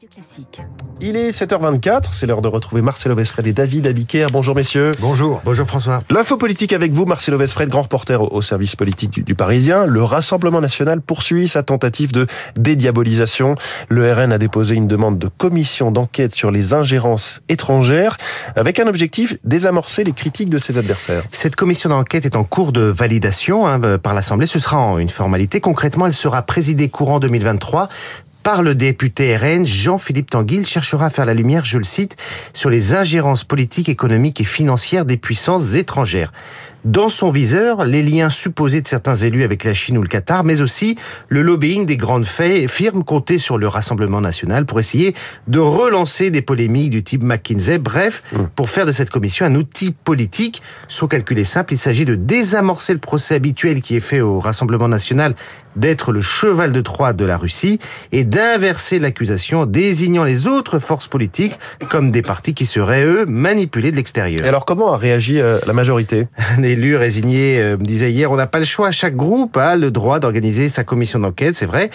Radio Classique. Il est 7h24, c'est l'heure de retrouver Marcelo Vesfred et David Abiker. Bonjour messieurs. Bonjour. Bonjour François. L'info politique avec vous, Marcelo Vesfred, grand reporter au service politique du, du, Parisien. Le Rassemblement national poursuit sa tentative de dédiabolisation. Le RN a déposé une demande de commission d'enquête sur les ingérences étrangères avec un objectif désamorcer les critiques de ses adversaires. Cette commission d'enquête est en cours de validation hein, par l'Assemblée. Ce sera une formalité. Concrètement, elle sera présidée courant 2023 par le député RN, Jean-Philippe Tanguy, cherchera à faire la lumière, je le cite, sur les ingérences politiques, économiques et financières des puissances étrangères dans son viseur les liens supposés de certains élus avec la Chine ou le Qatar, mais aussi le lobbying des grandes firmes comptées sur le Rassemblement national pour essayer de relancer des polémiques du type McKinsey. Bref, mmh. pour faire de cette commission un outil politique. Son calcul est simple, il s'agit de désamorcer le procès habituel qui est fait au Rassemblement national d'être le cheval de Troie de la Russie et d'inverser l'accusation en désignant les autres forces politiques comme des partis qui seraient, eux, manipulés de l'extérieur. Alors comment a réagi euh, la majorité? élu résigné euh, me disait hier, on n'a pas le choix. Chaque groupe a le droit d'organiser sa commission d'enquête, c'est vrai.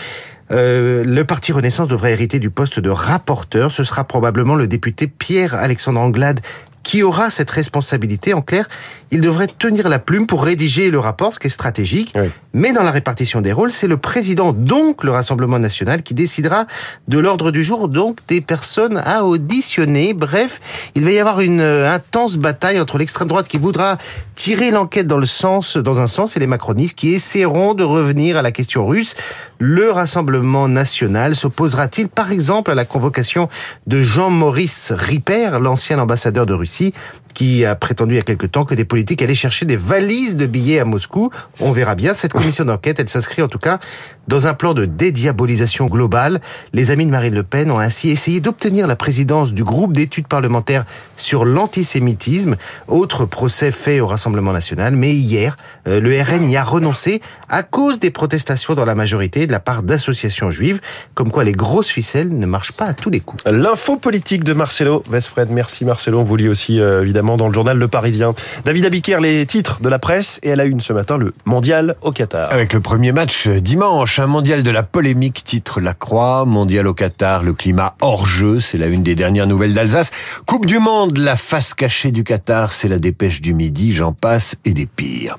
Euh, le parti Renaissance devrait hériter du poste de rapporteur. Ce sera probablement le député Pierre-Alexandre Anglade qui aura cette responsabilité En clair, il devrait tenir la plume pour rédiger le rapport, ce qui est stratégique. Oui. Mais dans la répartition des rôles, c'est le président, donc le Rassemblement national, qui décidera de l'ordre du jour, donc des personnes à auditionner. Bref, il va y avoir une euh, intense bataille entre l'extrême droite qui voudra tirer l'enquête dans le sens, dans un sens, et les macronistes qui essaieront de revenir à la question russe. Le Rassemblement national s'opposera-t-il, par exemple, à la convocation de Jean-Maurice Ripper, l'ancien ambassadeur de Russie, qui a prétendu il y a quelque temps que des politiques allaient chercher des valises de billets à Moscou? On verra bien. Cette commission d'enquête, elle s'inscrit en tout cas dans un plan de dédiabolisation globale. Les amis de Marine Le Pen ont ainsi essayé d'obtenir la présidence du groupe d'études parlementaires sur l'antisémitisme, autre procès fait au Rassemblement national. Mais hier, euh, le RN y a renoncé à cause des protestations dans la majorité de la part d'associations juives, comme quoi les grosses ficelles ne marchent pas à tous les coups. L'info politique de Marcelo Vesfred. Merci Marcelo. On vous lit aussi euh, évidemment dans le journal Le Parisien. David Abiker, les titres de la presse et à la une ce matin, le mondial au Qatar. Avec le premier match dimanche, un mondial de la polémique, titre La Croix, mondial au Qatar, le climat hors jeu, c'est la une des dernières nouvelles d'Alsace. Coupe du monde, la face cachée du Qatar, c'est la dépêche du midi, j'en passe et des pires.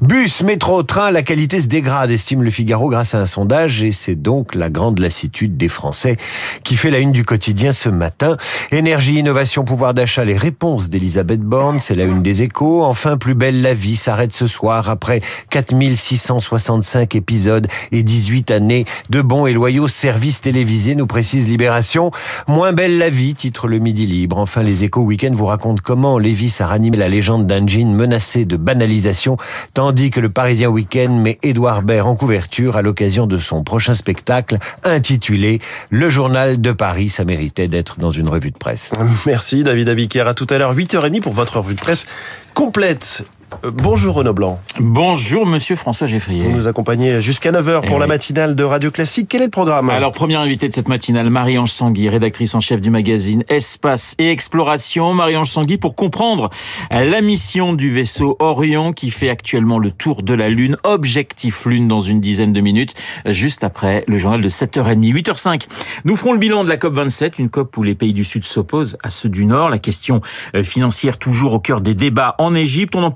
Bus, métro, train, la qualité se dégrade, estime le Figaro grâce à un sondage et c'est donc la grande lassitude des Français qui fait la une du quotidien ce matin. Énergie, innovation, pouvoir d'achat, les réponses d'Elisabeth Borne, c'est la une des échos. Enfin, Plus belle la vie s'arrête ce soir après 4665 épisodes et 18 années de bons et loyaux services télévisés, nous précise Libération. Moins belle la vie, titre le Midi Libre. Enfin, les échos week-end vous racontent comment Lévis a ranimé la légende d'un jean menacé de banalisation, tandis que le Parisien Week-end met Édouard Baird en couverture à l'occasion de son prochain spectacle intitulé Le Journal de Paris. Ça méritait d'être dans une revue de presse. Merci David Abiker. À tout à l'heure, 8h30 pour votre revue de presse complète. Euh, bonjour Renaud Blanc. Bonjour Monsieur François Geffrier. Vous nous accompagnez jusqu'à 9h pour Eh la oui. matinale de Radio Classique. Quel est le programme? Alors, première invitée de cette matinale, Marie-Ange Sangui, rédactrice en chef du magazine Espace et Exploration. Marie-Ange Sangui pour comprendre la mission du vaisseau Orion qui fait actuellement le tour de la Lune. Objectif Lune dans une dizaine de minutes, juste après le journal de 7h30. 8h05, nous ferons le bilan de la COP27, une COP où les pays du Sud s'opposent à ceux du Nord. La question euh, financière toujours au cœur des débats en Égypte. On en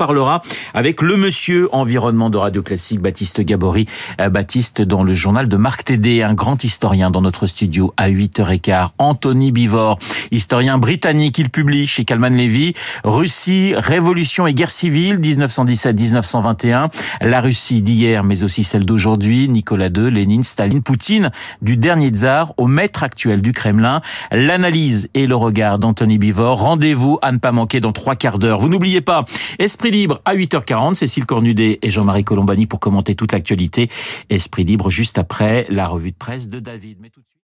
avec le monsieur environnement de Radio Classique, Baptiste Gabory. Euh, Baptiste dans le journal de Marc Tédé, un grand historien dans notre studio à 8h15. Anthony Bivor, historien britannique, il publie chez Kalman Levy Russie, révolution et guerre civile 1917-1921. La Russie d'hier mais aussi celle d'aujourd'hui, Nicolas II, Lénine, Staline, Poutine, du dernier tsar au maître actuel du Kremlin. L'analyse et le regard d'Anthony Bivor. Rendez-vous à ne pas manquer dans trois quarts d'heure. Vous n'oubliez pas, Esprit à 8h40, Cécile Cornudet et Jean-Marie Colombani pour commenter toute l'actualité. Esprit libre juste après la revue de presse de David.